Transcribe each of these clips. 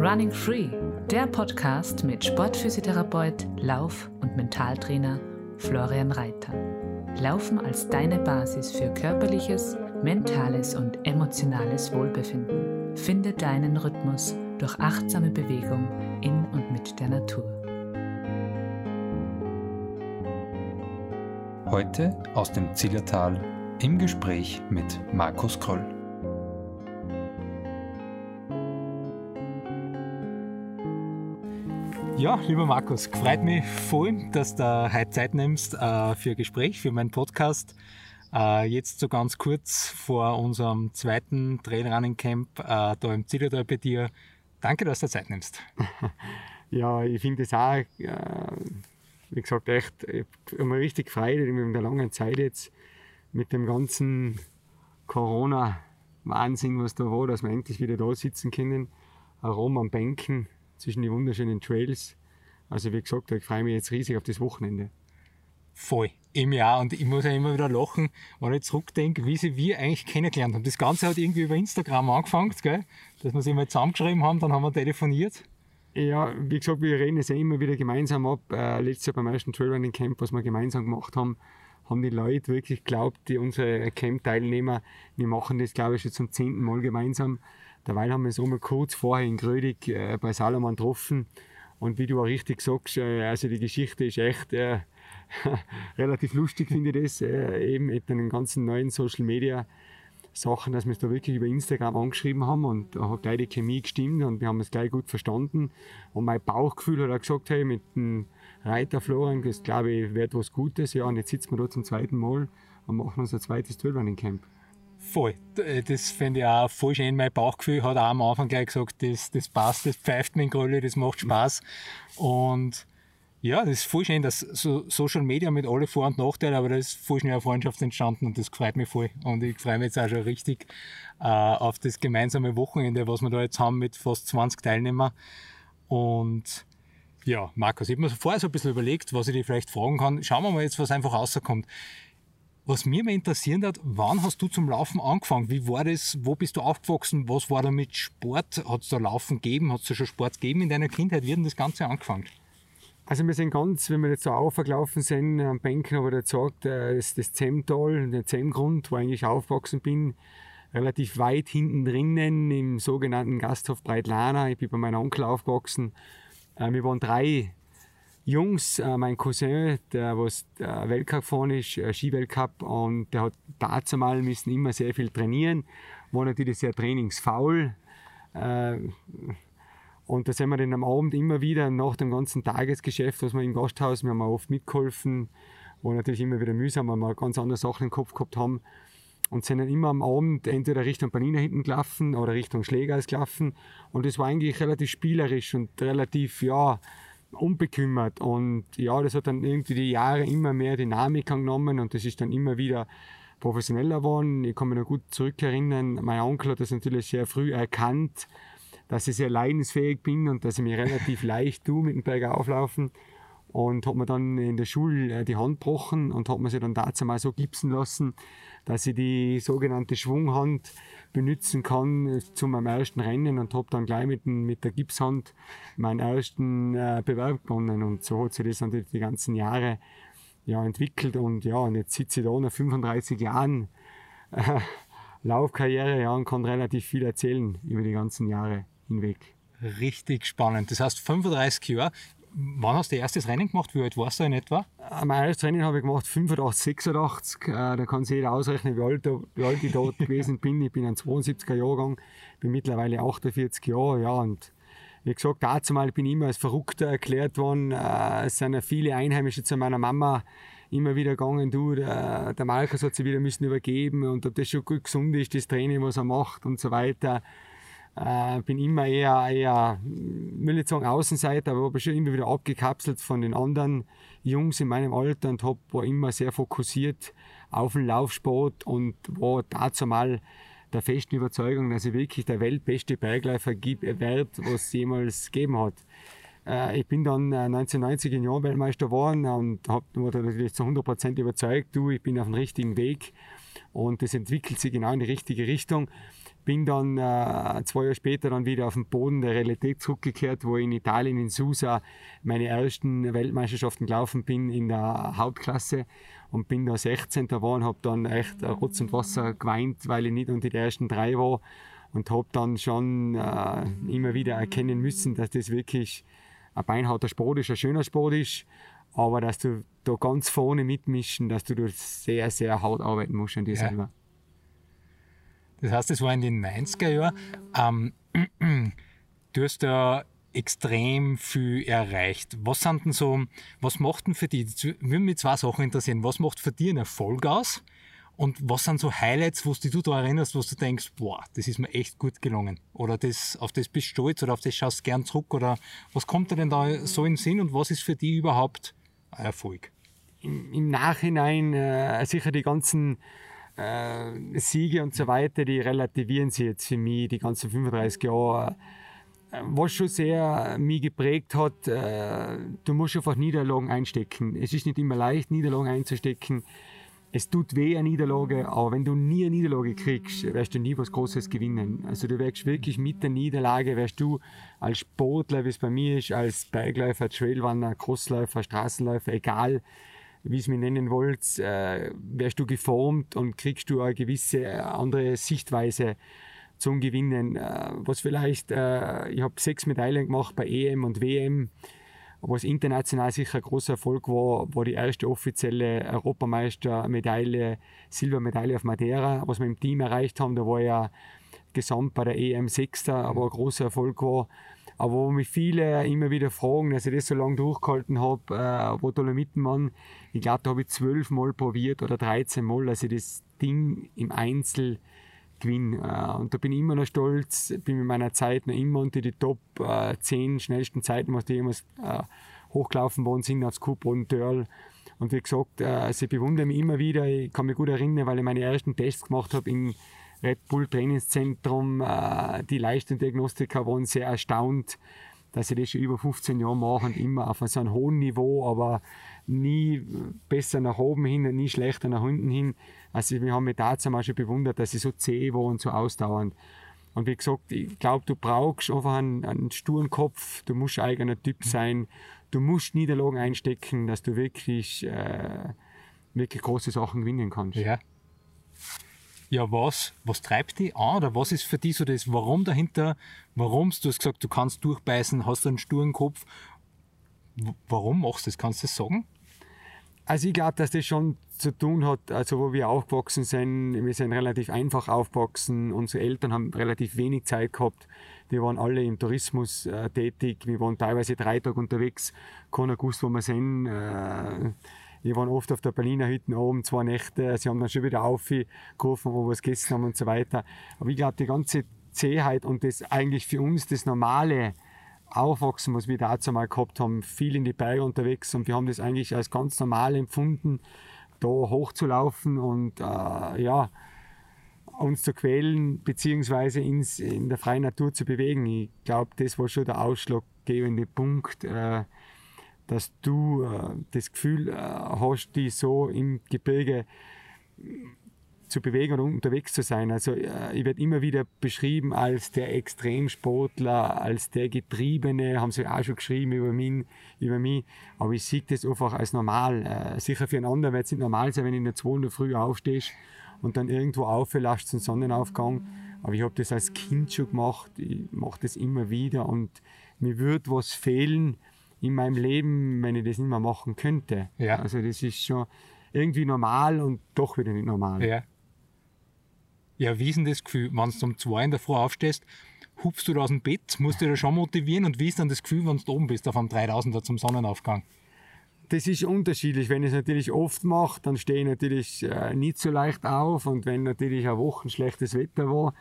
Running Free, der Podcast mit Sportphysiotherapeut, Lauf- und Mentaltrainer Florian Reiter. Laufen als deine Basis für körperliches, mentales und emotionales Wohlbefinden. Finde deinen Rhythmus durch achtsame Bewegung in und mit der Natur. Heute aus dem Zillertal im Gespräch mit Markus Kroll. Ja, lieber Markus, freut mich voll, dass du heute Zeit nimmst äh, für ein Gespräch, für meinen Podcast. Äh, jetzt so ganz kurz vor unserem zweiten Trailrunning Camp äh, da im Zillertal bei dir. Danke, dass du Zeit nimmst. ja, ich finde es auch, äh, wie gesagt, echt immer richtig Freude in der langen Zeit jetzt mit dem ganzen Corona-Wahnsinn, was da war, dass wir endlich wieder da sitzen können, herum am Bänken zwischen den wunderschönen Trails. Also wie gesagt, ich freue mich jetzt riesig auf das Wochenende. Voll, im Jahr. Und ich muss ja immer wieder lachen, wenn ich zurückdenke, wie sie wir eigentlich kennengelernt haben. Das Ganze hat irgendwie über Instagram angefangen, gell? dass wir sie mal zusammengeschrieben haben, dann haben wir telefoniert. Ja, wie gesagt, wir reden es ja immer wieder gemeinsam ab. Äh, letztes Jahr beim ersten Trailrunning Camp, was wir gemeinsam gemacht haben, haben die Leute wirklich geglaubt, die unsere Camp-Teilnehmer, wir machen das, glaube ich, schon zum zehnten Mal gemeinsam. Dabei haben wir es einmal kurz vorher in Grödig äh, bei Salomon getroffen. Und wie du auch richtig sagst, äh, also die Geschichte ist echt äh, relativ lustig, finde ich das. Äh, eben mit den ganzen neuen Social Media Sachen, dass wir es da wirklich über Instagram angeschrieben haben und da hat gleich die Chemie gestimmt und wir haben es gleich gut verstanden. Und mein Bauchgefühl hat auch gesagt, hey, mit dem Reiter Florian, das glaube ich, wird was Gutes. Ja, und jetzt sitzen wir da zum zweiten Mal und machen unser zweites Trailrunning Camp. Voll. Äh, das finde ich auch voll schön. Mein Bauchgefühl hat auch am Anfang gleich gesagt, das, das passt, das pfeift mit Grölle, das macht Spaß. Und ja, das ist voll schön, dass so Social Media mit alle Vor- und Nachteilen, aber da ist voll schnell eine Freundschaft entstanden und das freut mich voll. Und ich freue mich jetzt auch schon richtig äh, auf das gemeinsame Wochenende, was wir da jetzt haben mit fast 20 Teilnehmern. Und ja, Markus, ich habe mir vorher so ein bisschen überlegt, was ich dir vielleicht fragen kann. Schauen wir mal jetzt, was einfach rauskommt. Was mir mal interessieren hat, wann hast du zum Laufen angefangen? Wie war das? Wo bist du aufgewachsen? Was war da mit Sport? Hat es da Laufen gegeben? Hat es da schon Sport gegeben in deiner Kindheit? Wie hat denn das Ganze angefangen? Also wir sind ganz, wenn wir jetzt so aufgelaufen sind, am Bänken habe ich gesagt, äh, das, das Zemtal, der Zemgrund, wo ich eigentlich aufgewachsen bin, relativ weit hinten drinnen im sogenannten Gasthof Breitlana. Ich bin bei meinem Onkel aufgewachsen. Äh, wir waren drei Jungs, äh, mein Cousin, der was der Weltcup gefahren ist, Skiweltcup, und der hat dazu mal müssen immer sehr viel trainieren, war natürlich sehr trainingsfaul. Und da sind wir dann am Abend immer wieder nach dem ganzen Tagesgeschäft, was wir im Gasthaus, wir haben oft mitgeholfen, war natürlich immer wieder mühsam, weil wir ganz andere Sachen im Kopf gehabt haben. Und sind dann immer am Abend entweder Richtung Panina hinten gelaufen oder Richtung Schlägereis gelaufen. Und das war eigentlich relativ spielerisch und relativ, ja, unbekümmert. Und ja, das hat dann irgendwie die Jahre immer mehr Dynamik angenommen und das ist dann immer wieder professioneller geworden. Ich kann mich noch gut zurückerinnern, mein Onkel hat das natürlich sehr früh erkannt, dass ich sehr leidensfähig bin und dass ich mich relativ leicht tue mit dem Berger auflaufen. Und hat mir dann in der Schule äh, die Hand gebrochen und hat mir sie dann dazu mal so gipsen lassen, dass ich die sogenannte Schwunghand benutzen kann äh, zu meinem ersten Rennen und habe dann gleich mit, mit der Gipshand meinen ersten äh, Bewerb begonnen. Und so hat sich das natürlich die ganzen Jahre ja, entwickelt. Und ja, und jetzt sitze ich da nach 35 Jahren äh, Laufkarriere ja, und kann relativ viel erzählen über die ganzen Jahre hinweg. Richtig spannend. Das heißt 35 Jahre. Wann hast du erstes Rennen gemacht? Wie alt warst du in etwa? Mein erstes Rennen habe ich gemacht 85, 86. Äh, da kann sich jeder ausrechnen, wie alt, wie alt ich dort gewesen bin. Ich bin ein 72er Jahrgang, bin mittlerweile 48 Jahre. Ja, und wie gesagt, dazu mal bin ich immer als Verrückter erklärt worden. Äh, es sind ja viele Einheimische zu meiner Mama immer wieder gegangen, du, der, der Markus hat sich wieder müssen übergeben und ob das schon gut gesund ist, das Training, was er macht und so weiter. Äh, bin immer eher, eher, will nicht sagen Außenseiter, aber habe schon immer wieder abgekapselt von den anderen Jungs in meinem Alter und hab, war immer sehr fokussiert auf den Laufsport und war dazu mal der festen Überzeugung, dass ich wirklich der weltbeste Bergläufer werde, was es jemals gegeben hat. Äh, ich bin dann 1990 in Jahren Weltmeister geworden und habe natürlich zu 100% überzeugt, du, ich bin auf dem richtigen Weg Und das entwickelt sich genau in die richtige Richtung. Bin dann äh, zwei Jahre später dann wieder auf den Boden der Realität zurückgekehrt, wo ich in Italien in Susa meine ersten Weltmeisterschaften gelaufen bin in der Hauptklasse und bin da 16. geworden, habe dann echt Rotz und Wasser geweint, weil ich nicht unter die ersten drei war und habe dann schon äh, immer wieder erkennen müssen, dass das wirklich ein beinharter Sport ist, ein schöner Sport ist, aber dass du da ganz vorne mitmischen, dass du da sehr, sehr hart arbeiten musst an dir ja. selber. Das heißt, es war in den 90er Jahren. Ähm, du hast da extrem viel erreicht. Was sind denn so, was macht denn für dich, würde mich zwei Sachen interessieren. Was macht für dich einen Erfolg aus? Und was sind so Highlights, wo du da erinnerst, wo du denkst, boah, das ist mir echt gut gelungen? Oder das, auf das bist du stolz oder auf das schaust du gern zurück? Oder was kommt dir denn da so in den Sinn und was ist für dich überhaupt ein Erfolg? Im, im Nachhinein äh, sicher die ganzen äh, Siege und so weiter, die relativieren sich jetzt für mich, die ganzen 35 Jahre. Äh, was schon sehr mich geprägt hat, äh, du musst einfach Niederlagen einstecken. Es ist nicht immer leicht, Niederlagen einzustecken es tut weh, eine Niederlage, aber wenn du nie eine Niederlage kriegst, wirst du nie was Großes gewinnen. Also du wirst wirklich mit der Niederlage, wirst du als Sportler, wie es bei mir ist, als Bergläufer, Trailrunner, Crossläufer, Straßenläufer, egal wie es mir nennen wollt, äh, wirst du geformt und kriegst du eine gewisse äh, andere Sichtweise zum Gewinnen. Äh, was vielleicht, äh, ich habe sechs Medaillen gemacht bei EM und WM was international sicher ein großer Erfolg war, war die erste offizielle Europameistermedaille, Silbermedaille auf Madeira, was wir im Team erreicht haben. Da war ja gesamt bei der EM Sechster, aber ein großer Erfolg war. Aber wo mich viele immer wieder fragen, dass ich das so lange durchgehalten habe, äh, wo Dolomitenmann, ich glaube, da habe ich zwölf Mal probiert oder 13 Mal, dass ich das Ding im Einzel gewinne. Äh, und da bin ich immer noch stolz, bin mit meiner Zeit noch immer unter die Top äh, 10 schnellsten Zeiten, was die jemals äh, hochgelaufen worden sind aufs Cooper und Dörl. Und wie gesagt, äh, sie bewundern mich immer wieder. Ich kann mich gut erinnern, weil ich meine ersten Tests gemacht habe im Red Bull Trainingszentrum. Äh, die Leistungsdiagnostiker waren sehr erstaunt, dass ich das schon über 15 Jahre mache und immer auf so einem hohen Niveau, aber nie besser nach oben hin und nie schlechter nach unten hin. Also wir haben mich dazu mal schon bewundert, dass sie so zäh war und so ausdauernd. Und wie gesagt, ich glaube, du brauchst einfach einen, einen sturen Kopf, du musst eigener Typ sein, du musst Niederlagen einstecken, dass du wirklich, äh, wirklich große Sachen gewinnen kannst. Ja. Ja, was, was treibt dich an oder was ist für dich so das Warum dahinter? Warum? Du hast gesagt, du kannst durchbeißen, hast einen sturen Kopf. Warum machst du das? Kannst du das sagen? Also ich glaube, dass das schon zu tun hat, also wo wir aufgewachsen sind, wir sind relativ einfach aufgewachsen, unsere Eltern haben relativ wenig Zeit gehabt, wir waren alle im Tourismus äh, tätig, wir waren teilweise drei Tage unterwegs, keiner gewusst, wo wir sind. Äh, wir waren oft auf der Berliner Hütte oben, zwei Nächte, sie haben dann schon wieder aufgerufen, wo wir was gegessen haben und so weiter. Aber ich glaube, die ganze Zähheit und das eigentlich für uns das Normale, Aufwachsen, was wir dazu mal gehabt haben, viel in die Berge unterwegs und wir haben das eigentlich als ganz normal empfunden, da hochzulaufen und äh, ja, uns zu quälen, beziehungsweise ins, in der freien Natur zu bewegen. Ich glaube, das war schon der ausschlaggebende Punkt, äh, dass du äh, das Gefühl äh, hast, die so im Gebirge zu bewegen und unterwegs zu sein. Also äh, ich werde immer wieder beschrieben als der Extremsportler, als der Getriebene, haben sie auch schon geschrieben über mich, über mich. aber ich sehe das einfach als normal. Äh, sicher für einen anderen wird es nicht normal sein, wenn du in der 2 Uhr früh aufstehst und dann irgendwo auflässt zum Sonnenaufgang. Aber ich habe das als Kind schon gemacht, ich mache das immer wieder und mir würde was fehlen in meinem Leben, wenn ich das nicht mehr machen könnte. Ja. Also das ist schon irgendwie normal und doch wieder nicht normal. Ja. Ja, wie ist denn das Gefühl, wenn du um zwei in der Früh aufstehst, hupfst du da aus dem Bett, musst du dich schon motivieren und wie ist dann das Gefühl, wenn du oben bist auf einem 3000er zum Sonnenaufgang? Das ist unterschiedlich. Wenn ich es natürlich oft mache, dann stehe ich natürlich äh, nicht so leicht auf und wenn natürlich eine Woche schlechtes Wetter war,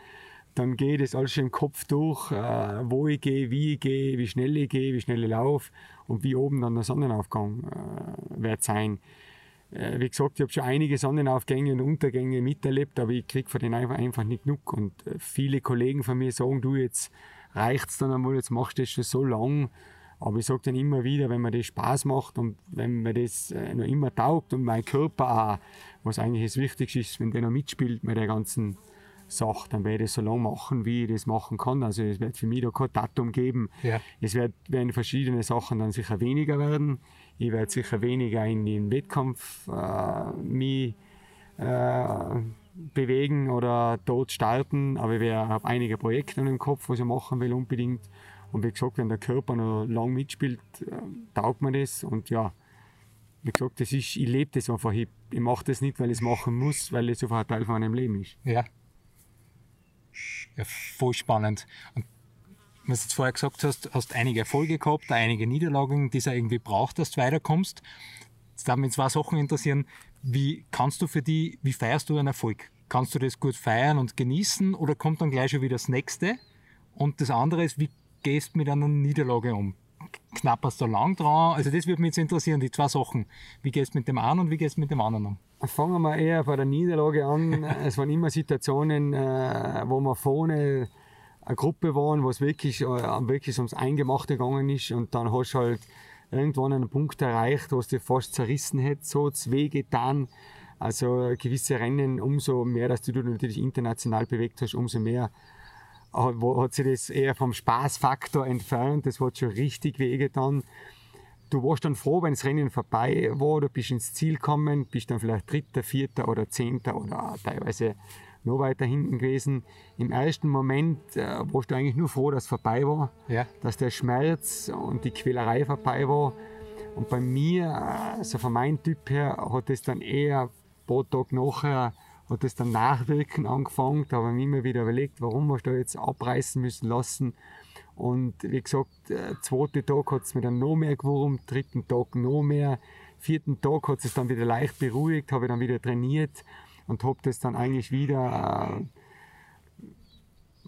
dann geht es alles schon im Kopf durch, äh, wo ich gehe, wie ich gehe, wie schnell ich gehe, wie schnell ich laufe und wie oben dann der Sonnenaufgang äh, wird sein. Äh, wie gesagt, ich habe schon einige Sonnenaufgänge und Untergänge miterlebt, aber ich kriege von denen einfach, einfach nicht genug. Und äh, viele Kollegen von mir sagen, du, jetzt reicht es dann einmal, jetzt machst du das schon so lang. Aber ich sage dann immer wieder, wenn mir das Spaß macht und wenn mir das äh, noch immer taugt und mein Körper auch, was eigentlich das Wichtigste ist, wenn der noch mitspielt mit der ganzen Sache, dann werde ich so lange machen, wie ich das machen kann. Also es wird für mich da kein Datum geben. Ja. Es wird, werden verschiedene Sachen dann sicher weniger werden. Ich werde sicher weniger in den Wettkampf äh, mich äh, bewegen oder dort starten, aber ich habe einige Projekte im Kopf, was ich machen will unbedingt. Und wie gesagt, wenn der Körper noch lang mitspielt, äh, taugt mir das. Und ja, wie gesagt, das ist, ich lebe das einfach. Ich, ich mache das nicht, weil ich es machen muss, weil es einfach ein Teil von meinem Leben ist. Ja. Ja, voll spannend. Und was du jetzt vorher gesagt hast, hast einige Erfolge gehabt, einige Niederlagen, die es irgendwie braucht, dass du weiterkommst. Jetzt darf mich zwei Sachen interessieren. Wie kannst du für die, wie feierst du einen Erfolg? Kannst du das gut feiern und genießen oder kommt dann gleich schon wieder das nächste? Und das andere ist, wie gehst du mit einer Niederlage um? Knapperst du lang dran? Also das würde mich jetzt interessieren, die zwei Sachen. Wie gehst du mit dem einen und wie gehst du mit dem anderen um? Fangen wir eher bei der Niederlage an. es waren immer Situationen, äh, wo wir vorne eine Gruppe waren, wo es wirklich, äh, wirklich ums Eingemachte gegangen ist und dann hast du halt irgendwann einen Punkt erreicht, wo es dir fast zerrissen hätte, so weh getan. Also gewisse Rennen, umso mehr, dass du dich natürlich international bewegt hast, umso mehr hat sich das eher vom Spaßfaktor entfernt. Das hat schon richtig weh getan. Du warst dann froh, wenn das Rennen vorbei war, du bist ins Ziel gekommen, bist dann vielleicht Dritter, Vierter oder Zehnter oder teilweise noch weiter hinten gewesen. Im ersten Moment äh, warst du eigentlich nur froh, dass es vorbei war, Ja. dass der Schmerz und die Quälerei vorbei war. Und bei mir, also von meinem Typ her, hat es dann eher ein paar Tage nachher, hat es dann nachwirken angefangen. Da habe ich mir immer wieder überlegt, warum wir da jetzt abreißen müssen lassen. Und wie gesagt, äh, zweiten Tag hat es mir dann noch mehr gewurmt, dritten Tag noch mehr, vierten Tag hat es dann wieder leicht beruhigt, habe ich dann wieder trainiert und habe das dann eigentlich wieder äh,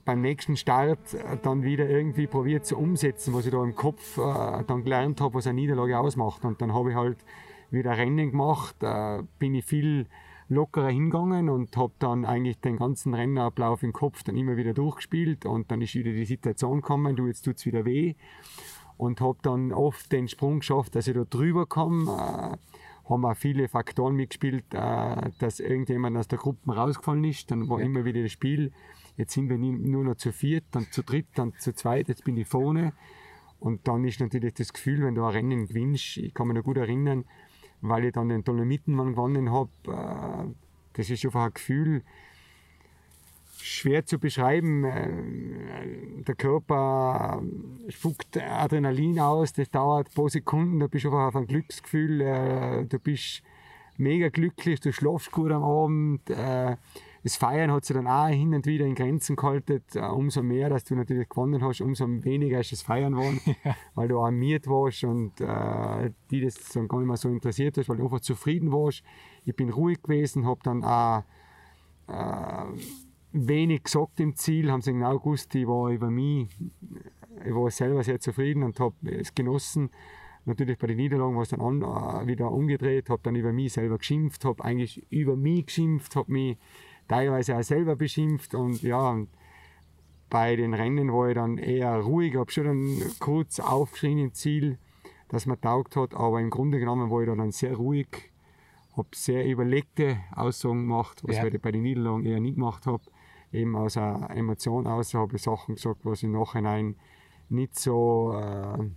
beim nächsten Start äh, dann wieder irgendwie probiert zu umsetzen, was ich da im Kopf äh, dann gelernt habe, was eine Niederlage ausmacht. Und dann habe ich halt wieder Rennen gemacht, bin ich viel lockerer hingegangen und habe dann eigentlich den ganzen Rennablauf im Kopf dann immer wieder durchgespielt und dann ist wieder die Situation gekommen, du jetzt tut's wieder weh und habe dann oft den Sprung geschafft, dass ich da drüber komme. Äh, haben auch viele Faktoren mitgespielt, äh, dass irgendjemand aus der Gruppe rausgefallen ist. Dann war immer wieder das Spiel. Jetzt sind wir nur noch zu viert, dann zu dritt, dann zu zweit, jetzt bin ich vorne. Und dann ist natürlich das Gefühl, wenn du ein Rennen gewinnst, ich kann mich noch gut erinnern, weil ich dann den Dolomitenmann gewonnen habe, äh, das ist einfach ein Gefühl, schwer zu beschreiben. Äh, Der Körper äh, spuckt Adrenalin aus, das dauert ein paar Sekunden, da bist du einfach auf ein Glücksgefühl, du bist mega glücklich, du schlafst gut am Abend. Äh, Das Feiern hat sich dann auch hin und wieder in Grenzen gehalten. Äh, Umso mehr, dass du natürlich gewonnen hast, umso weniger ist das Feiern geworden, weil du animiert warst und äh, die das dann gar nicht mehr so interessiert hast, weil du einfach zufrieden warst. Ich bin ruhig gewesen, habe dann auch wenig gesagt im Ziel, haben sie genau gewusst, ich war über mich, ich war selber sehr zufrieden und habe es genossen. Natürlich bei den Niederlagen war es dann an, äh, wieder umgedreht, habe dann über mich selber geschimpft, habe eigentlich über mich geschimpft, habe mich teilweise auch selber beschimpft und ja, und bei den Rennen war ich dann eher ruhig, habe schon dann kurz aufgeschrien im Ziel, dass mir taugt hat, aber im Grunde genommen war ich dann sehr ruhig, habe sehr überlegte Aussagen gemacht, was Ja. ich bei den Niederlagen eher nicht gemacht habe. Eben aus einer Emotion aus habe ich Sachen gesagt, was im Nachhinein nicht so äh,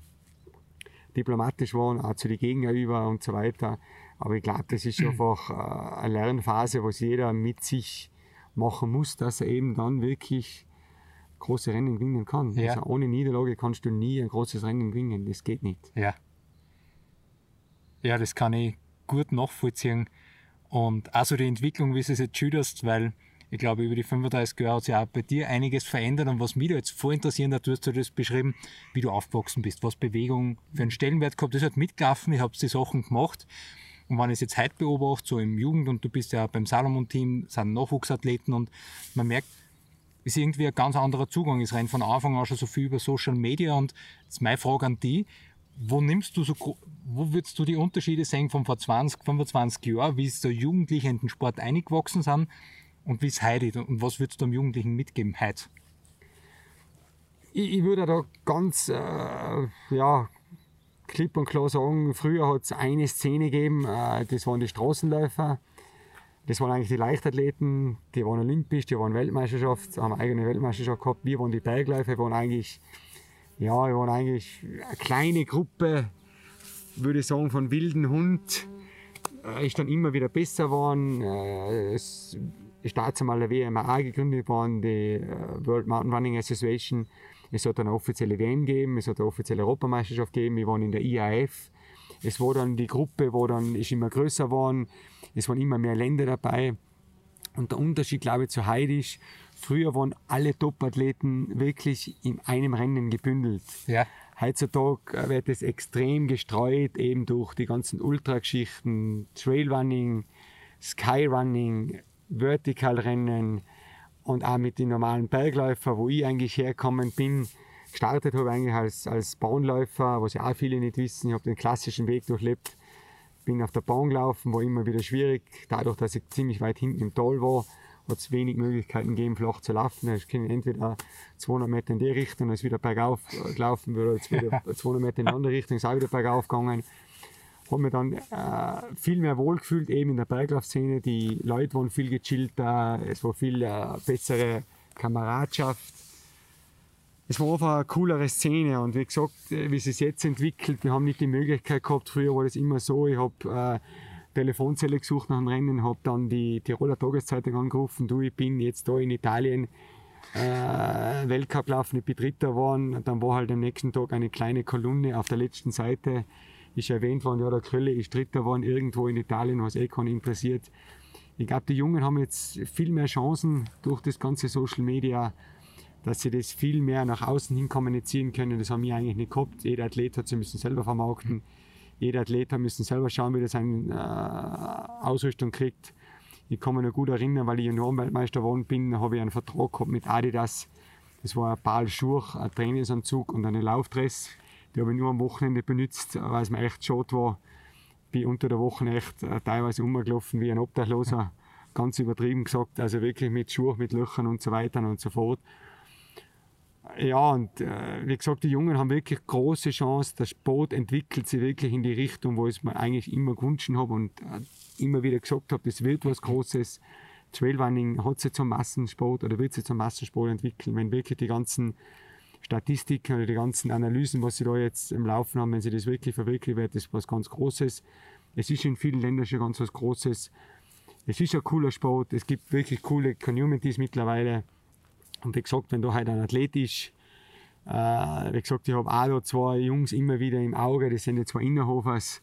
diplomatisch waren, auch zu den Gegenüber und so weiter. Aber ich glaube, das ist einfach äh, eine Lernphase, was jeder mit sich machen muss, dass er eben dann wirklich große Rennen gewinnen kann. Ja. Also ohne Niederlage kannst du nie ein großes Rennen gewinnen. Das geht nicht. Ja. Ja, das kann ich gut nachvollziehen. Und also die Entwicklung, wie du es jetzt schilderst, weil ich glaube, über die 35 Jahre hat sich auch bei dir einiges verändert. Und was mich da jetzt voll interessieren hat, du hast das beschrieben, wie du aufgewachsen bist, was Bewegung für einen Stellenwert gehabt. Das hat mitgelaufen, ich habe die Sachen gemacht. Und wenn ich es jetzt heute beobachte, so im Jugend, und du bist ja beim Salomon-Team, sind Nachwuchsathleten und man merkt, ist irgendwie ein ganz anderer Zugang. Es rennt von Anfang an schon so viel über Social Media und jetzt ist meine Frage an die, wo nimmst du so, wo würdest du die Unterschiede sehen von vor 20, 25 Jahren, wie es der Jugendliche in den Sport eingewachsen sind und wie es heute ist und was würdest du dem Jugendlichen mitgeben heute? Ich, ich würde da ganz äh, ja, klipp und klar sagen, früher hat es eine Szene gegeben, äh, das waren die Straßenläufer. Das waren eigentlich die Leichtathleten, die waren olympisch, die waren Weltmeisterschaft, haben eigene Weltmeisterschaft gehabt. Wir waren die Bergläufer, waren eigentlich, ja, wir waren eigentlich eine kleine Gruppe, würde ich sagen, von wilden Hund. Äh, ist dann immer wieder besser geworden. Äh, es ist dazu mal der WMA gegründet worden, die World Mountain Running Association. Es hat eine offizielle WM gegeben, es hat eine offizielle Europameisterschaft gegeben, wir waren in der IAF. Es war dann die Gruppe, wo dann ist immer größer geworden, es waren immer mehr Länder dabei. Und der Unterschied, glaube ich, zu heute ist, früher waren alle Top-Athleten wirklich in einem Rennen gebündelt. Ja. Heutzutage wird es extrem gestreut, eben durch die ganzen Ultrageschichten, Trailrunning, Skyrunning, Vertikalrennen und auch mit den normalen Bergläufern, wo ich eigentlich hergekommen bin. Gestartet habe ich eigentlich als, als Bahnläufer, was ja auch viele nicht wissen. Ich habe den klassischen Weg durchlebt. Bin auf der Bahn gelaufen, war immer wieder schwierig. Dadurch, dass ich ziemlich weit hinten im Tal war, hat es wenig Möglichkeiten gegeben, flach zu laufen. Ich kann entweder 200 Meter in die Richtung, dann ist wieder bergauf gelaufen, oder jetzt wieder 200 Meter in die andere Richtung, ist auch wieder bergauf gegangen habe mich dann äh, viel mehr wohlgefühlt eben in der Berglaufszene. Die Leute waren viel gechillter, es war viel äh, bessere Kameradschaft. Es war einfach eine coolere Szene und wie gesagt, wie es sich jetzt entwickelt, wir haben nicht die Möglichkeit gehabt, früher war das immer so, ich habe äh, Telefonzelle gesucht nach dem Rennen, habe dann die Tiroler Tageszeitung angerufen, du, ich bin jetzt da in Italien, äh, Weltcup laufen, ich bin Dritter geworden, dann war halt am nächsten Tag eine kleine Kolumne auf der letzten Seite, ist erwähnt worden, ja, der Krölle ist Dritter geworden irgendwo in Italien, was eh keinen interessiert. Ich glaube, die Jungen haben jetzt viel mehr Chancen durch das ganze Social Media, dass sie das viel mehr nach außen hin kommunizieren können. Das haben wir eigentlich nicht gehabt. Jeder Athlet hat sie müssen selber vermarkten. Jeder Athlet hat müssen selber schauen, wie er seine äh, Ausrüstung kriegt. Ich kann mich noch gut erinnern, weil ich Juniorenweltmeister geworden bin, habe ich einen Vertrag gehabt mit Adidas. Das war ein Paar Schuhe, ein Trainingsanzug und eine Laufdress. Die habe ich nur am Wochenende benutzt, weil es mir echt schade war. Bin unter der Woche echt äh, teilweise rumgelaufen wie ein Obdachloser. Ganz übertrieben gesagt. Also wirklich mit Schuhen, mit Löchern und so weiter und so fort. Ja, und äh, wie gesagt, die Jungen haben wirklich große Chance. Der Sport entwickelt sich wirklich in die Richtung, wo ich es mir eigentlich immer gewünscht habe und äh, immer wieder gesagt habe, das wird was Großes. Trailrunning hat sich zum Massensport oder wird sich zum Massensport entwickeln, wenn wirklich die ganzen Statistiken oder die ganzen Analysen, was sie da jetzt im Laufen haben, wenn sie das wirklich verwirklichen, wird das was ganz Großes. Es ist in vielen Ländern schon ganz was Großes. Es ist ein cooler Sport, es gibt wirklich coole Communities mittlerweile. Und wie gesagt, wenn da halt ein Athlet ist, äh, wie gesagt, ich habe auch da zwei Jungs immer wieder im Auge, das sind die zwei Innerhofers,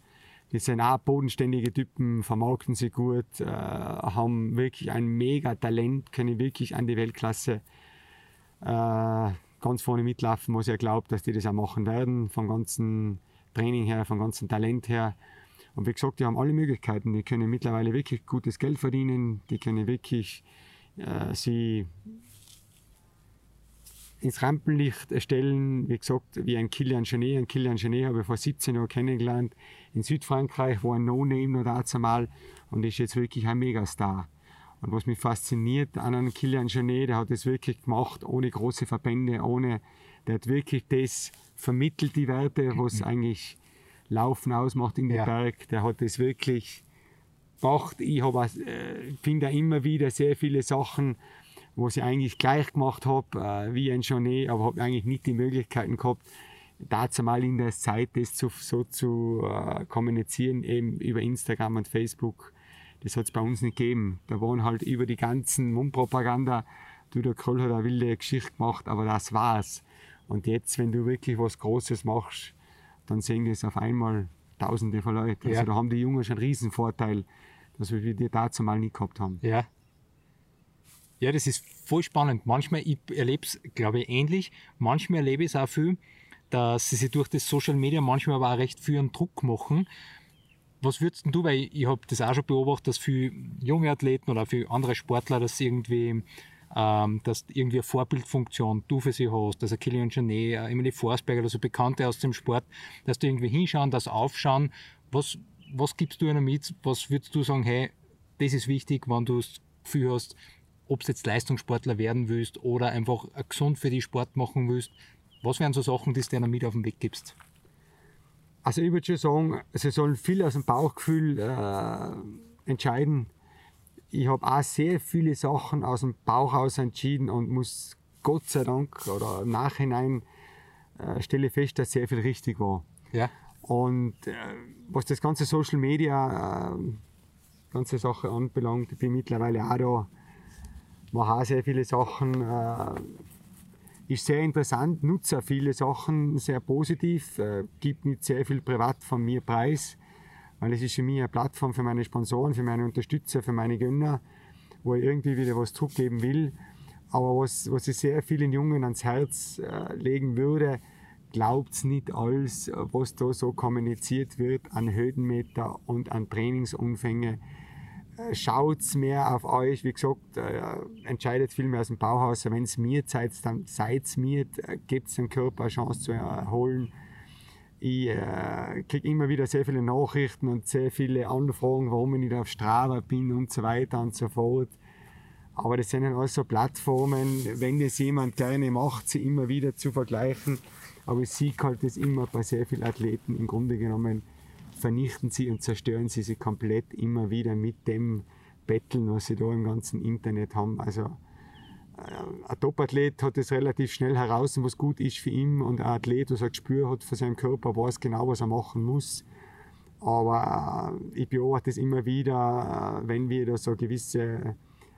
die sind auch bodenständige Typen, vermarkten sie gut, äh, haben wirklich ein mega Talent, können wirklich an die Weltklasse äh, ganz vorne mitlaufen, was ich glaube, dass die das auch machen werden, vom ganzen Training her, vom ganzen Talent her. Und wie gesagt, die haben alle Möglichkeiten. Die können mittlerweile wirklich gutes Geld verdienen, die können wirklich äh, sie ins Rampenlicht stellen. Wie gesagt, wie ein Kilian Genet. Ein Kilian Genet habe ich vor 17 Jahren kennengelernt in Südfrankreich, war ein No-Name noch dazu mal und ist jetzt wirklich ein Megastar. Und was mich fasziniert an einem Kilian Jornet, der hat das wirklich gemacht, ohne große Verbände, ohne, der hat wirklich das vermittelt, die Werte, was eigentlich Laufen ausmacht in den ja. Berg. Der hat das wirklich gemacht. Ich äh, finde immer wieder sehr viele Sachen, was ich eigentlich gleich gemacht habe, äh, wie ein Jornet, aber habe eigentlich nicht die Möglichkeiten gehabt, dazu mal in der Zeit das zu, so zu äh, kommunizieren, eben über Instagram und Facebook das hat es bei uns nicht gegeben. Da waren halt über die ganzen Mundpropaganda, du, der Kroll hat eine wilde Geschichte gemacht, aber das war's. Und jetzt, wenn du wirklich was Großes machst, dann sehen das auf einmal Tausende von Leuten. Also ja. da haben die Jungen schon einen riesen Vorteil, dass wir die dazu mal nicht gehabt haben. Ja. Ja, das ist voll spannend. Manchmal, ich erlebe es, glaube ich, ähnlich. Manchmal erlebe ich es auch viel, dass sie sich durch das Social Media manchmal aber auch recht viel einen Druck machen was würdest du, weil ich habe das auch schon beobachtet, dass viele junge Athleten oder viele andere Sportler das irgendwie ähm, dass irgendwie eine Vorbildfunktion du für sie hast, also Kilian Jornet, Emily Forsberg oder so Bekannte aus dem Sport, dass du irgendwie hinschauen, das aufschauen. Was, was gibst du ihnen mit? Was würdest du sagen, hey, das ist wichtig, wenn du das Gefühl hast, ob du jetzt Leistungssportler werden willst oder einfach gesund für die Sport machen willst? Was wären so Sachen, die du dir mit auf den Weg gibst? Also ich würde schon sagen, sie sollen viel aus dem Bauchgefühl äh, entscheiden. Ich habe auch sehr viele Sachen aus dem Bauch aus entschieden und muss Gott sei Dank oder im Nachhinein äh, stelle fest, dass sehr viel richtig war. Ja. Und äh, was das ganze Social Media, äh, ganze Sache anbelangt, ich bin mittlerweile auch da, mache auch sehr viele Sachen. Ist sehr interessant, nutze auch viele Sachen sehr positiv, äh, gibt nicht sehr viel privat von mir preis, weil es ist für mich eine Plattform für meine Sponsoren, für meine Unterstützer, für meine Gönner, wo ich irgendwie wieder was zurückgeben will. Aber was, was ich sehr vielen Jungen ans Herz äh, legen würde, glaubt nicht alles, was da so kommuniziert wird an Höhenmeter und an Trainingsumfänge. Äh, Schaut mehr auf euch, wie gesagt, äh, entscheidet viel mehr aus dem Bauhaus. Wenn es mir seid, dann seid mir, äh, gebt dem Körper eine Chance zu erholen. Ich äh, kriege immer wieder sehr viele Nachrichten und sehr viele Anfragen, warum ich nicht auf Strava bin und so weiter und so fort. Aber das sind dann alles so Plattformen, wenn das jemand gerne macht, sie immer wieder zu vergleichen. Aber ich sehe halt das immer bei sehr vielen Athleten. Im Grunde genommen vernichten sie und zerstören sie sich komplett immer wieder mit dem Betteln, was sie da im ganzen Internet haben. Also äh, ein Topathlet hat es relativ schnell heraus, was gut ist für ihn und ein Athlet, der ein Gespür hat für seinen Körper, weiß genau, was er machen muss. Aber äh, ich beobachte es immer wieder, äh, wenn wir da so gewisse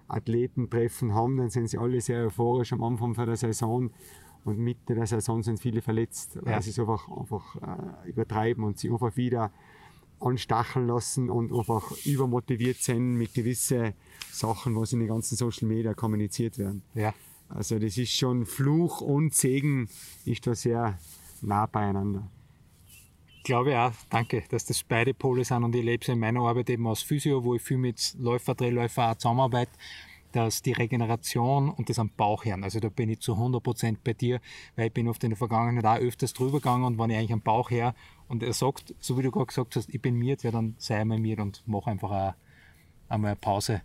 Athletentreffen haben, dann sind sie alle sehr euphorisch am Anfang der Saison und Mitte der Saison sind viele verletzt, weil Ja. sie es einfach, einfach übertreiben und sie einfach wieder anstacheln lassen und einfach übermotiviert sind mit gewissen Sachen, was in den ganzen Social Media kommuniziert werden. Ja. Also das ist schon Fluch und Segen ist da sehr nah beieinander. Glaube auch, danke, dass das beide Pole sind und ich lebe es in meiner Arbeit eben als Physio, wo ich viel mit Läufer, Drehläufer auch zusammenarbeite, dass die Regeneration und das am Bauch hören. Also da bin ich zu 100% bei dir, weil ich bin oft in der Vergangenheit auch öfters drüber gegangen und wenn ich eigentlich am Bauch her und er sagt, so wie du gerade gesagt hast, ich bin miert, ja dann sei mal miert und mach einfach auch einmal eine Pause.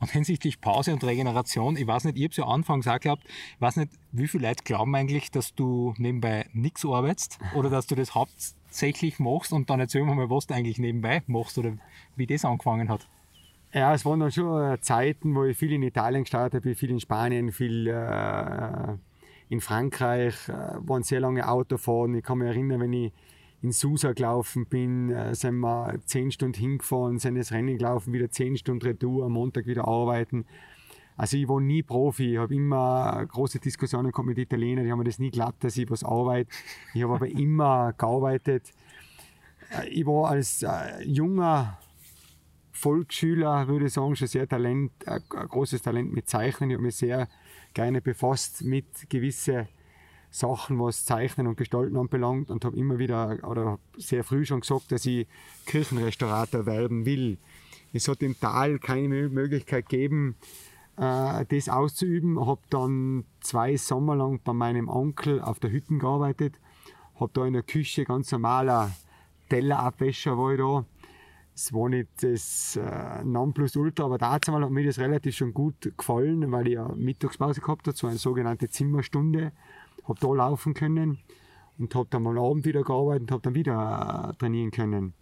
Und hinsichtlich Pause und Regeneration, ich weiß nicht, ich habe es ja anfangs auch gehabt, ich weiß nicht, wie viele Leute glauben eigentlich, dass du nebenbei nichts arbeitest oder dass du das hauptsächlich machst und dann erzähl mir mal, was du eigentlich nebenbei machst oder wie das angefangen hat. Ja, es waren dann schon äh, Zeiten, wo ich viel in Italien gestartet habe, viel in Spanien, viel äh, in Frankreich, äh, waren sehr lange Autofahren. Ich kann mich erinnern, wenn ich in Susa gelaufen bin, äh, sind wir zehn Stunden hingefahren, sind das Rennen gelaufen, wieder zehn Stunden Retour, am Montag wieder arbeiten. Also ich war nie Profi, ich habe immer große Diskussionen gehabt mit Italienern, die haben mir das nie geglaubt, dass ich was arbeite. Ich habe aber immer gearbeitet. Äh, Ich war als äh, junger Volksschüler, würde ich sagen, schon sehr Talent, ein ein großes Talent mit Zeichnen. Ich habe mich sehr gerne befasst mit gewissen Sachen, was Zeichnen und Gestalten anbelangt und habe immer wieder oder sehr früh schon gesagt, dass ich Kirchenrestaurator werden will. Es hat im Tal keine Mö- Möglichkeit gegeben, äh, das auszuüben. Habe dann zwei Sommer lang bei meinem Onkel auf der Hütte gearbeitet. Habe da in der Küche ganz normaler Tellerabwäscher war ich da. Es war nicht das äh, Nonplusultra, aber dazu hat mir das relativ schon gut gefallen, weil ich ja Mittagspause gehabt habe, so eine sogenannte Zimmerstunde. Habe da laufen können und habe dann am Abend wieder gearbeitet und habe dann wieder äh, trainieren können.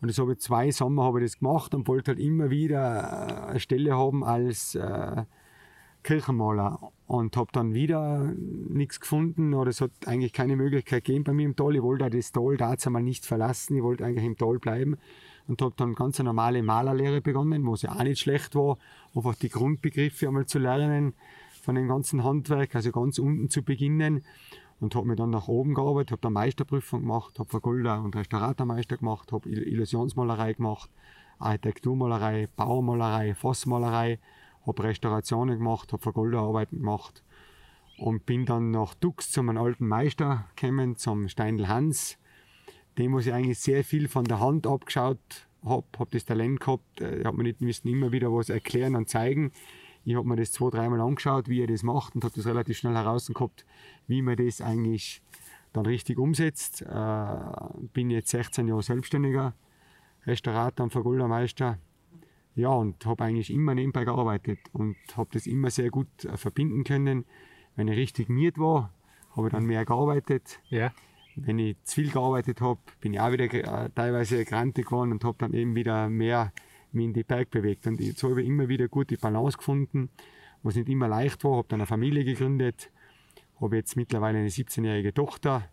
Und das habe ich zwei Sommer habe ich das gemacht und wollte halt immer wieder äh, eine Stelle haben als äh, Kirchenmaler. Und habe dann wieder nichts gefunden oder es hat eigentlich keine Möglichkeit gegeben bei mir im Tal. Ich wollte das Tal dazu mal nicht verlassen, ich wollte eigentlich im Tal bleiben und habe dann ganz eine normale Malerlehre begonnen, wo es ja auch nicht schlecht war, einfach die Grundbegriffe einmal zu lernen von dem ganzen Handwerk, also ganz unten zu beginnen. Und habe mir dann nach oben gearbeitet, habe dann Meisterprüfung gemacht, habe Vergolder und Restauratormeister gemacht, habe Il- Illusionsmalerei gemacht, Architekturmalerei, Baumalerei, Fassmalerei, habe Restaurationen gemacht, habe Vergolderarbeiten gemacht und bin dann nach Dux zu meinem alten Meister gekommen, zum Steindl Hans, dem was ich eigentlich sehr viel von der Hand abgeschaut habe, habe das Talent gehabt, er hat mir nicht müssen immer wieder was erklären und zeigen. Ich habe mir das zwei, dreimal angeschaut, wie er das macht und habe das relativ schnell heraus gehabt, wie man das eigentlich dann richtig umsetzt. Äh, bin jetzt 16 Jahre selbstständiger Restaurator und Vergoldermeister. Ja, und habe eigentlich immer nebenbei gearbeitet und habe das immer sehr gut äh, verbinden können. Wenn ich richtig miert war, habe ich dann mehr gearbeitet. Ja. wenn ich zu viel gearbeitet habe, bin ich auch wieder äh, teilweise krantig geworden und habe dann eben wieder mehr mich in die Berg bewegt. Und jetzt habe ich immer wieder gute Balance gefunden, was nicht immer leicht war. Habe dann eine Familie gegründet, habe jetzt mittlerweile eine 17-jährige Tochter,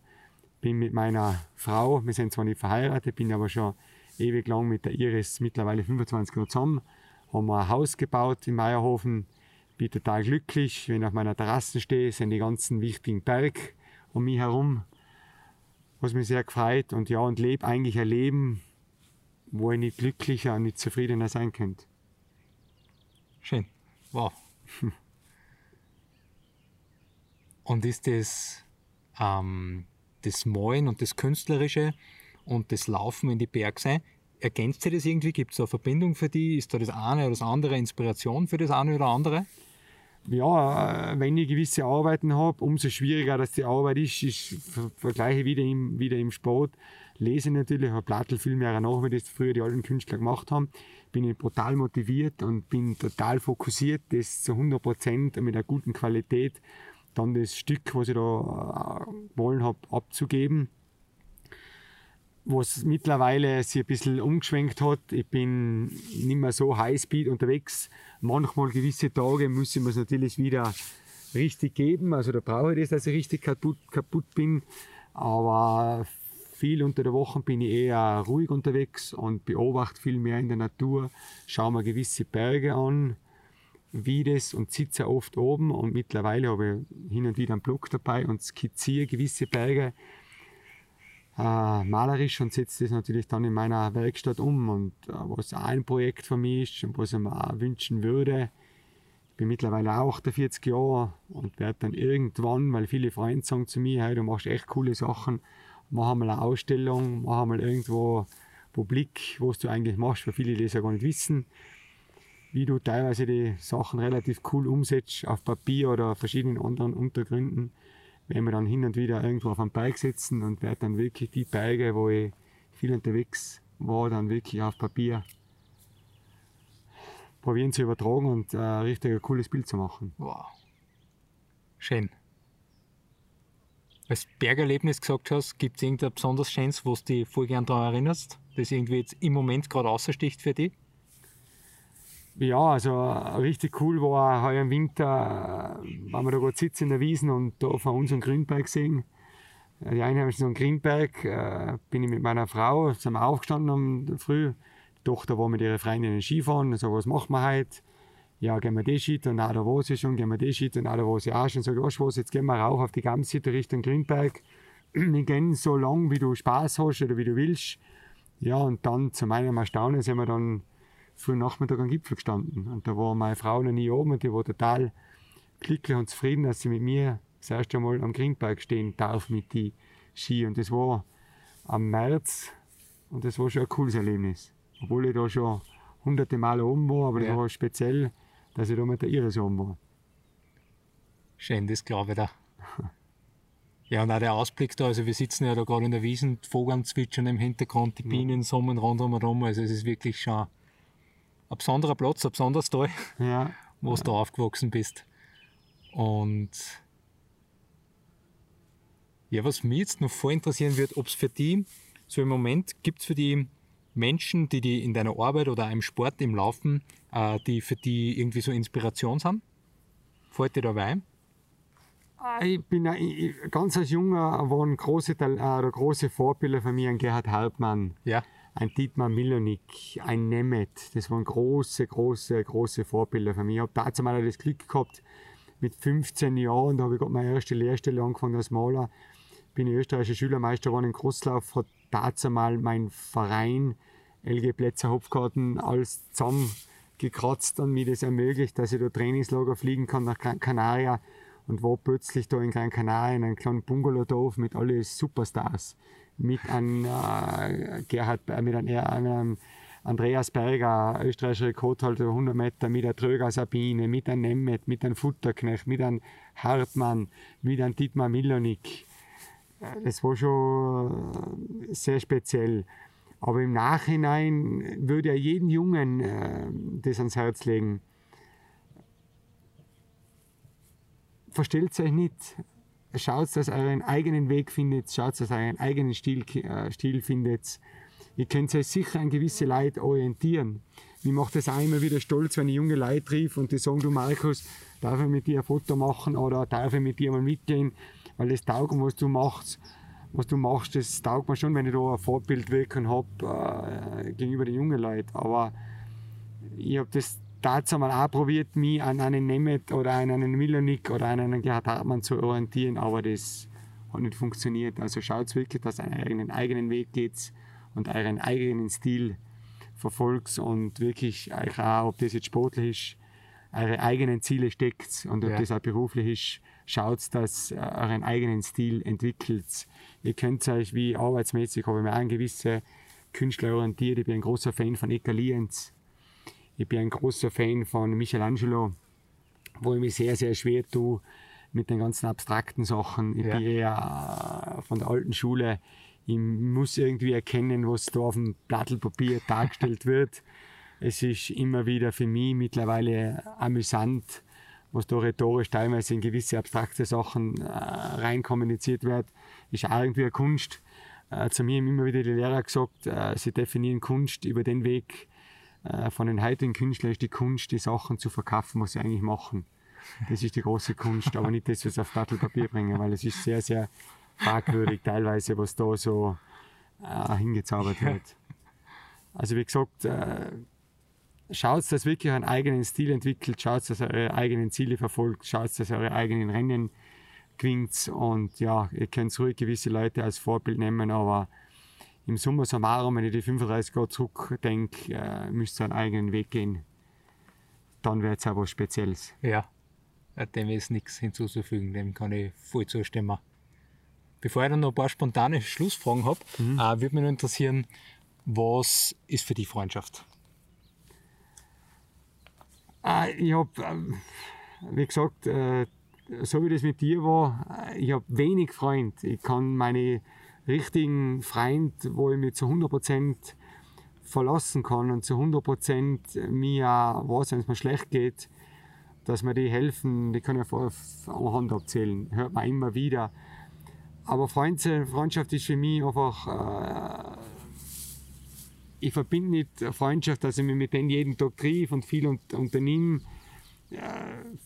bin mit meiner Frau, wir sind zwar nicht verheiratet, bin aber schon ewig lang mit der Iris mittlerweile 25 Jahre zusammen, haben wir ein Haus gebaut in Meierhofen, bin total glücklich, wenn ich auf meiner Terrasse stehe, sind die ganzen wichtigen Berg um mich herum, was mich sehr gefreut und ja, und lebe eigentlich ein Leben, wo ich nicht glücklicher und nicht zufriedener sein könnte. Schön. Wow. und ist das ähm, das Malen und das Künstlerische und das Laufen in die Berge sein, ergänzt sich das irgendwie? Gibt es eine Verbindung für die? Ist da das eine oder das andere Inspiration für das eine oder andere? Ja, äh, wenn ich gewisse Arbeiten habe, umso schwieriger dass die Arbeit ist. Ich vergleiche wieder im, wieder im Sport. Lese natürlich, habe Plattel viel mehr nach, wie das früher die alten Künstler gemacht haben. Bin ich brutal motiviert und bin total fokussiert, das zu 100 Prozent mit einer guten Qualität dann das Stück, was ich da äh, wollen habe, abzugeben. Was mittlerweile sich ein bisschen umgeschwenkt hat. Ich bin nicht mehr so Highspeed unterwegs. Manchmal gewisse Tage muss ich mir es natürlich wieder richtig geben. Also da brauche ich das, dass ich richtig kaputt, kaputt bin. Aber viel unter der Woche bin ich eher ruhig unterwegs und beobachte viel mehr in der Natur, schaue mir gewisse Berge an wie das und sitze oft oben und mittlerweile habe ich hin und wieder einen Block dabei und skizziere gewisse Berge äh, malerisch und setze das natürlich dann in meiner Werkstatt um und äh, was auch ein Projekt von mir ist und was ich mir auch wünschen würde. Ich bin mittlerweile auch der 40 Jahre und werde dann irgendwann, weil viele Freunde sagen zu mir, hey, du machst echt coole Sachen, mach mal eine Ausstellung, mach mal irgendwo Publik, was du eigentlich machst, weil viele das ja gar nicht wissen wie du teilweise die Sachen relativ cool umsetzt auf Papier oder verschiedenen anderen Untergründen, wenn wir dann hin und wieder irgendwo auf einem Bike sitzen und werde dann wirklich die Berge, wo ich viel unterwegs war, dann wirklich auf Papier probieren zu übertragen und äh, richtig ein cooles Bild zu machen. Wow. Schön. Als Bergerlebnis gesagt hast, gibt es irgendein besonders schönes, was dich voll gern daran erinnerst, das irgendwie jetzt im Moment gerade außersticht für dich? Ja, also richtig cool war heuer im Winter, äh, wenn wir da gerade sitzen in der Wiesen und da von uns einen Grünberg sehen. Äh, die Einheimischen sagen Grünberg, äh, bin ich mit meiner Frau, sind wir aufgestanden am Früh. Die Tochter war mit ihrer Freundin Skifahren, so was machen wir heute? Ja, gehen wir das und auch da war sie schon, gehen wir das und auch da war sie auch schon. Sag, du was, jetzt gehen wir rauf auf die Gamsseite Richtung Grünberg. Wir gehen so lang, wie du Spaß hast oder wie du willst. Ja, und dann zu meinem Erstaunen sind wir dann früh Nachmittag am Gipfel gestanden. Und da war meine Frau noch nie oben und die war total glücklich und zufrieden, dass sie mit mir das erste Mal am Grindberg stehen darf mit die Ski. Und das war am März und das war schon ein cooles Erlebnis. Obwohl ich da schon hunderte Mal oben war, aber ja. das war speziell, dass ich da mit der Iris oben war. Schön, das glaube ich da. Ja, und auch der Ausblick da, also wir sitzen ja da gerade in der Wiesen, Vogel zwitschern im Hintergrund, die Bienen summen rundherum, also es ist wirklich schon ein besonderer Platz, ein besonderes Tal, ja. wo du da aufgewachsen bist. Und ja, was mich jetzt noch voll interessieren wird, ob es für die, so im Moment, gibt es für die Menschen, die, die in deiner Arbeit oder im Sport, im Laufen, äh, die für die irgendwie so Inspiration haben? Fällt dir da ein? Ah, ich bin ich, ganz als Junger waren große, äh, große Vorbilder von mir ein Gerhard Halbmann. Ja ein Dietmar Milonik, ein Nemeth. Das waren große, große, große Vorbilder für mich. Ich habe dazu mal das Glück gehabt, mit 15 Jahren, da habe ich gerade meine erste Lehrstelle angefangen als Maler, bin ich österreichischer Schülermeister geworden in Crosslauf, hat dazu mal mein Verein LG Plätzer Hopfgarten alles zusammengekratzt und mir das ermöglicht, dass ich da Trainingslager fliegen kann nach Gran Canaria und war plötzlich da in Gran Canaria in einem kleinen Bungalowdorf mit allen Superstars mit einem äh, Gerhard, mit einem, einem Andreas Berger, österreichischer Rekordhalter 100 Meter, mit einer Tröger Sabine, mit einem Nemeth, mit einem Futterknecht, mit einem Hartmann, mit einem Dietmar Milonik. Äh, das war schon äh, sehr speziell. Aber im Nachhinein würde ja jeden Jungen äh, das ans Herz legen. Verstellt euch nicht schaut, dass ihr euren eigenen Weg findet, schaut, dass ihr euren eigenen Stil, äh, Stil findet. Ihr könnt euch sicher an gewisse Leute orientieren. Mir macht das auch immer wieder stolz, wenn ich junge Leute triff und die sagen, du Markus, darf ich mit dir ein Foto machen oder darf ich mit dir mal mitgehen, weil das taugt, was du machst. Was du machst, das taugt mir schon, wenn ich da eine Vorbildwirkung habe äh, gegenüber den jungen Leuten. Aber ich habe das dazu mal auch probiert, mich an einen Nemeth oder an einen Milonik oder an einen Gerhard Hartmann zu orientieren, aber das hat nicht funktioniert. Also schaut wirklich, dass ihr einen eigenen Weg geht und euren eigenen Stil verfolgt und wirklich euch auch, ob das jetzt sportlich ist, eure eigenen Ziele steckt und ob ja. das auch beruflich ist, schaut, dass ihr euren eigenen Stil entwickelt. Ihr könnt euch wie arbeitsmäßig, habe ich mir auch an gewisse Künstler orientiert. Ich bin ein großer Fan von Eka Lienz. Ich bin ein großer Fan von Michelangelo, wo ich mich sehr, sehr schwer tue mit den ganzen abstrakten Sachen. Ich ja. bin eher von der alten Schule. Ich muss irgendwie erkennen, was da auf dem Plattelpapier dargestellt wird. Es ist immer wieder für mich mittlerweile amüsant, was da rhetorisch teilweise in gewisse abstrakte Sachen äh, rein kommuniziert wird. Ist auch irgendwie eine Kunst. Äh, zu mir haben immer wieder die Lehrer gesagt, äh, sie definieren Kunst über den Weg, äh, von den heutigen Künstlern ist die Kunst, die Sachen zu verkaufen, was sie eigentlich machen. Das ist die große Kunst, aber nicht das, was sie auf Papier bringen, weil es ist sehr, sehr fragwürdig teilweise, was da so äh, hingezaubert wird. Also wie gesagt, äh, schaut, dass wirklich einen eigenen Stil entwickelt, schaut, dass ihr eure eigenen Ziele verfolgt, schaut, dass ihr eure eigenen Rennen gewinnt und ja, ihr könnt ruhig gewisse Leute als Vorbild nehmen, aber im Sommer summarum, wenn ich die 35 Jahre zurückdenke, äh, müsst ihr einen eigenen Weg gehen. Dann wird es auch was Spezielles. Ja, dem ist nichts hinzuzufügen, dem kann ich voll zustimmen. Bevor ich dann noch ein paar spontane Schlussfragen habe, mhm. äh, würde mich noch interessieren, was ist für die Freundschaft? Äh, ich habe, äh, wie gesagt, äh, so wie das mit dir war, äh, ich habe wenig Freund. Ich kann meine richtigen Freund, wo ich mich zu 100% verlassen kann und zu 100% mir weiß, wenn es mir schlecht geht, dass mir die helfen, die können ich auf einer Hand abzählen, hört man immer wieder. Aber Freundschaft ist für mich einfach, äh, ich verbinde nicht Freundschaft, dass ich mich mit denen jeden Tag triff und viel unternehme.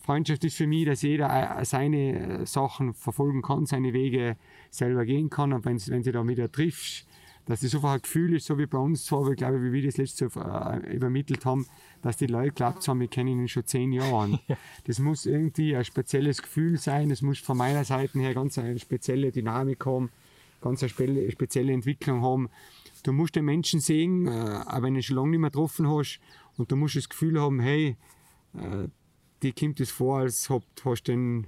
Freundschaft ist für mich, dass jeder äh, seine äh, Sachen verfolgen kann, seine Wege selber gehen kann. Und wenn, wenn sie da wieder triffst, dass das einfach ein Gefühl ist, so wie bei uns zwar, ich glaube, wie wir das letzte Jahr äh, übermittelt haben, dass die Leute glaubt haben, wir kennen ihn schon zehn Jahre. Das muss irgendwie ein spezielles Gefühl sein, das muss von meiner Seite her ganz eine spezielle Dynamik haben, ganz eine spezielle Entwicklung haben. Du musst den Menschen sehen, auch wenn du ihn schon lange nicht mehr getroffen hast, und du musst das Gefühl haben, hey, die kommt es vor, als ob, du den,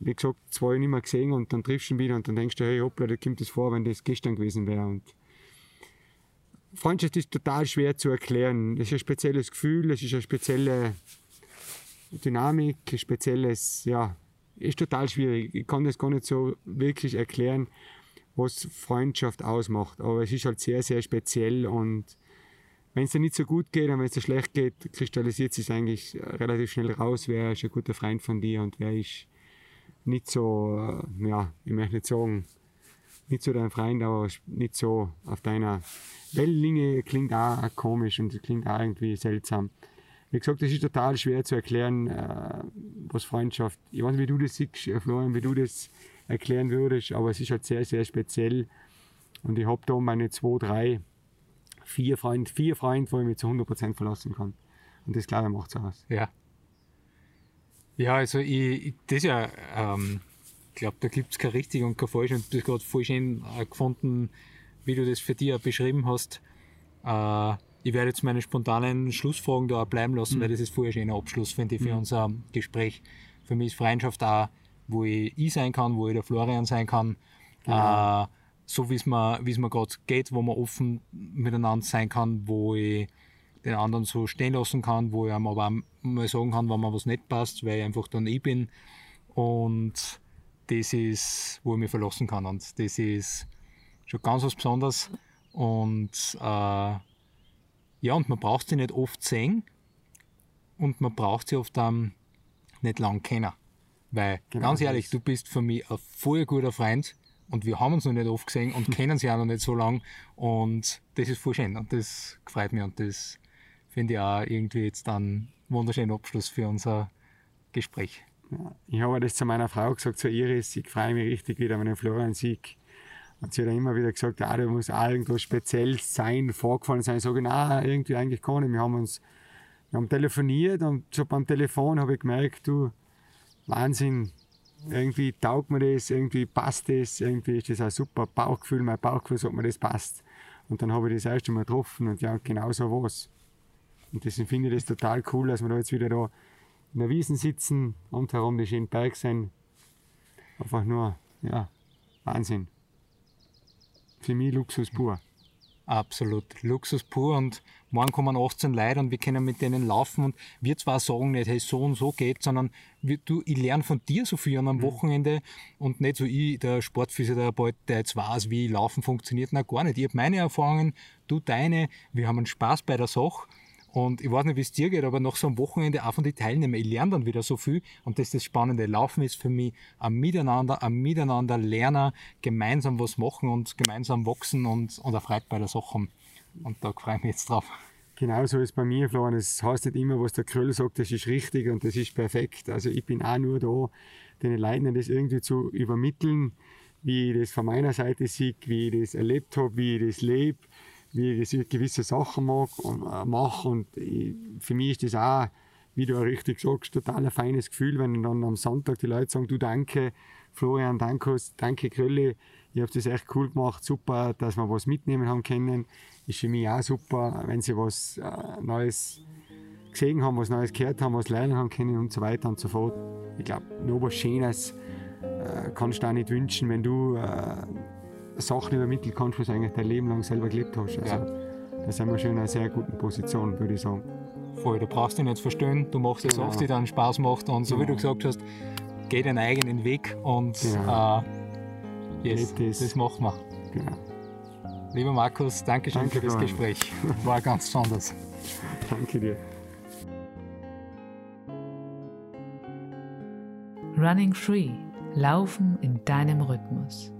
wie gesagt, zwei nicht mehr gesehen und dann triffst du ihn wieder und dann denkst du, hey, hoppla, da kommt es vor, wenn das gestern gewesen wäre. Und Freundschaft ist total schwer zu erklären. Es ist ein spezielles Gefühl, es ist eine spezielle Dynamik, ein spezielles, ja, ist total schwierig. Ich kann das gar nicht so wirklich erklären, was Freundschaft ausmacht. Aber es ist halt sehr, sehr speziell und wenn es dir nicht so gut geht und wenn es dir schlecht geht, kristallisiert sich eigentlich relativ schnell raus, wer ist ein guter Freund von dir und wer ist nicht so, äh, ja, ich möchte nicht sagen, nicht so dein Freund, aber nicht so auf deiner Wellenlinie klingt auch komisch und klingt auch irgendwie seltsam. Wie gesagt, das ist total schwer zu erklären, äh, was Freundschaft, ich weiß nicht, wie du das siehst, äh, Florian, wie du das erklären würdest, aber es ist halt sehr, sehr speziell und ich habe da meine zwei, drei vier Freunde, vier Freunde, wo ich mich zu 100% verlassen kann. Und das, glaube ich, macht es aus. Ja. Ja, also ich, ich das ja, ähm, glaube, da gibt es kein richtig und kein falsch und du hast gerade voll schön äh, gefunden, wie du das für dich beschrieben hast. Äh, ich werde jetzt meine spontanen Schlussfragen da bleiben lassen, mhm. weil das ist vorher schöner Abschluss, finde ich, für mhm. unser Gespräch. Für mich ist Freundschaft auch, wo ich ich sein kann, wo ich der Florian sein kann. Genau. Äh, so wie es mir, mir gerade geht, wo man offen miteinander sein kann, wo ich den anderen so stehen lassen kann, wo ich ihm aber auch mal sagen kann, wenn mir was nicht passt, weil ich einfach dann ich bin. Und das ist, wo ich mich verlassen kann. Und das ist schon ganz was Besonderes. Und äh, ja, und man braucht sie nicht oft sehen und man braucht sie oft ähm, nicht lang kennen. Weil, Genau ganz ehrlich, du bist für mich ein voll guter Freund und wir haben uns noch nicht oft gesehen und kennen sie auch noch nicht so lang. Und das ist voll schön und das gefreut mich und das finde ich auch irgendwie jetzt einen wunderschönen Abschluss für unser Gespräch. Ja, ich habe das zu meiner Frau gesagt, zu Iris, ich freue mich richtig wieder, wenn ich Florian sehe. Und sie hat dann immer wieder gesagt, ah, da muss auch irgendwas Spezielles sein, vorgefallen sein. Ich sage, nein, irgendwie eigentlich gar nicht. Wir haben uns wir haben telefoniert und so beim Telefon habe ich gemerkt, du, Wahnsinn, irgendwie taugt mir das, irgendwie passt das, irgendwie ist das ein super Bauchgefühl, mein Bauchgefühl sagt mir, das passt. Und dann habe ich das erste Mal getroffen und ja, genau so war's. Und deswegen finde ich das total cool, dass wir da jetzt wieder da in der Wiesen sitzen, rundherum die schönen Berge sind. Einfach nur, ja, Wahnsinn. Für mich Luxus pur. Absolut. Luxus pur und morgen kommen 18 Leute und wir können mit denen laufen und wir zwar sagen nicht, hey, so und so geht, sondern wir, du, ich lerne von dir so viel an einem Wochenende und nicht so ich, der Sportphysiotherapeut, der jetzt weiß, wie Laufen funktioniert. Na, gar nicht. Ich habe meine Erfahrungen, du deine, wir haben einen Spaß bei der Sache und ich weiß nicht, wie es dir geht, aber nach so einem Wochenende auch von den Teilnehmern, ich lerne dann wieder so viel und das ist das Spannende. Laufen ist für mich ein Miteinander, ein Miteinander lernen, gemeinsam was machen und gemeinsam wachsen und, und eine Freude bei der Sache haben. Und da freue ich mich jetzt drauf. Genauso ist bei mir, Florian. Es heißt nicht immer, was der Kröll sagt, das ist richtig und das ist perfekt. Also ich bin auch nur da, den Leuten das irgendwie zu übermitteln, wie ich das von meiner Seite sehe, wie ich das erlebt habe, wie ich das lebe, wie ich gewisse Sachen mag und äh, mache. Und ich, für mich ist das auch, wie du auch richtig sagst, total ein feines Gefühl, wenn dann am Sonntag die Leute sagen, du danke, Florian, danke, danke Krölli, ihr habt das echt cool gemacht, super, dass wir was mitnehmen haben können. Ist für mich auch super, wenn sie was äh, Neues gesehen haben, was Neues gehört haben, was lernen haben können und so weiter und so fort. Ich glaube, noch was Schönes äh, kannst du auch nicht wünschen, wenn du äh, Sachen übermitteln kannst, was du eigentlich dein Leben lang selber gelebt hast. Also, Ja. da sind wir schon in einer sehr guten Position, würde ich sagen. Voll, du brauchst dich nicht verstehen, du machst das Genau. auf, die dann Spaß macht und so wie du Genau. gesagt hast, geh deinen eigenen Weg und Genau. äh, yes, Lebt es. das machen wir. Genau. Lieber Markus, danke schön Danke, für das. Gespräch. War ganz besonders. Danke dir. Running Free. Laufen in deinem Rhythmus.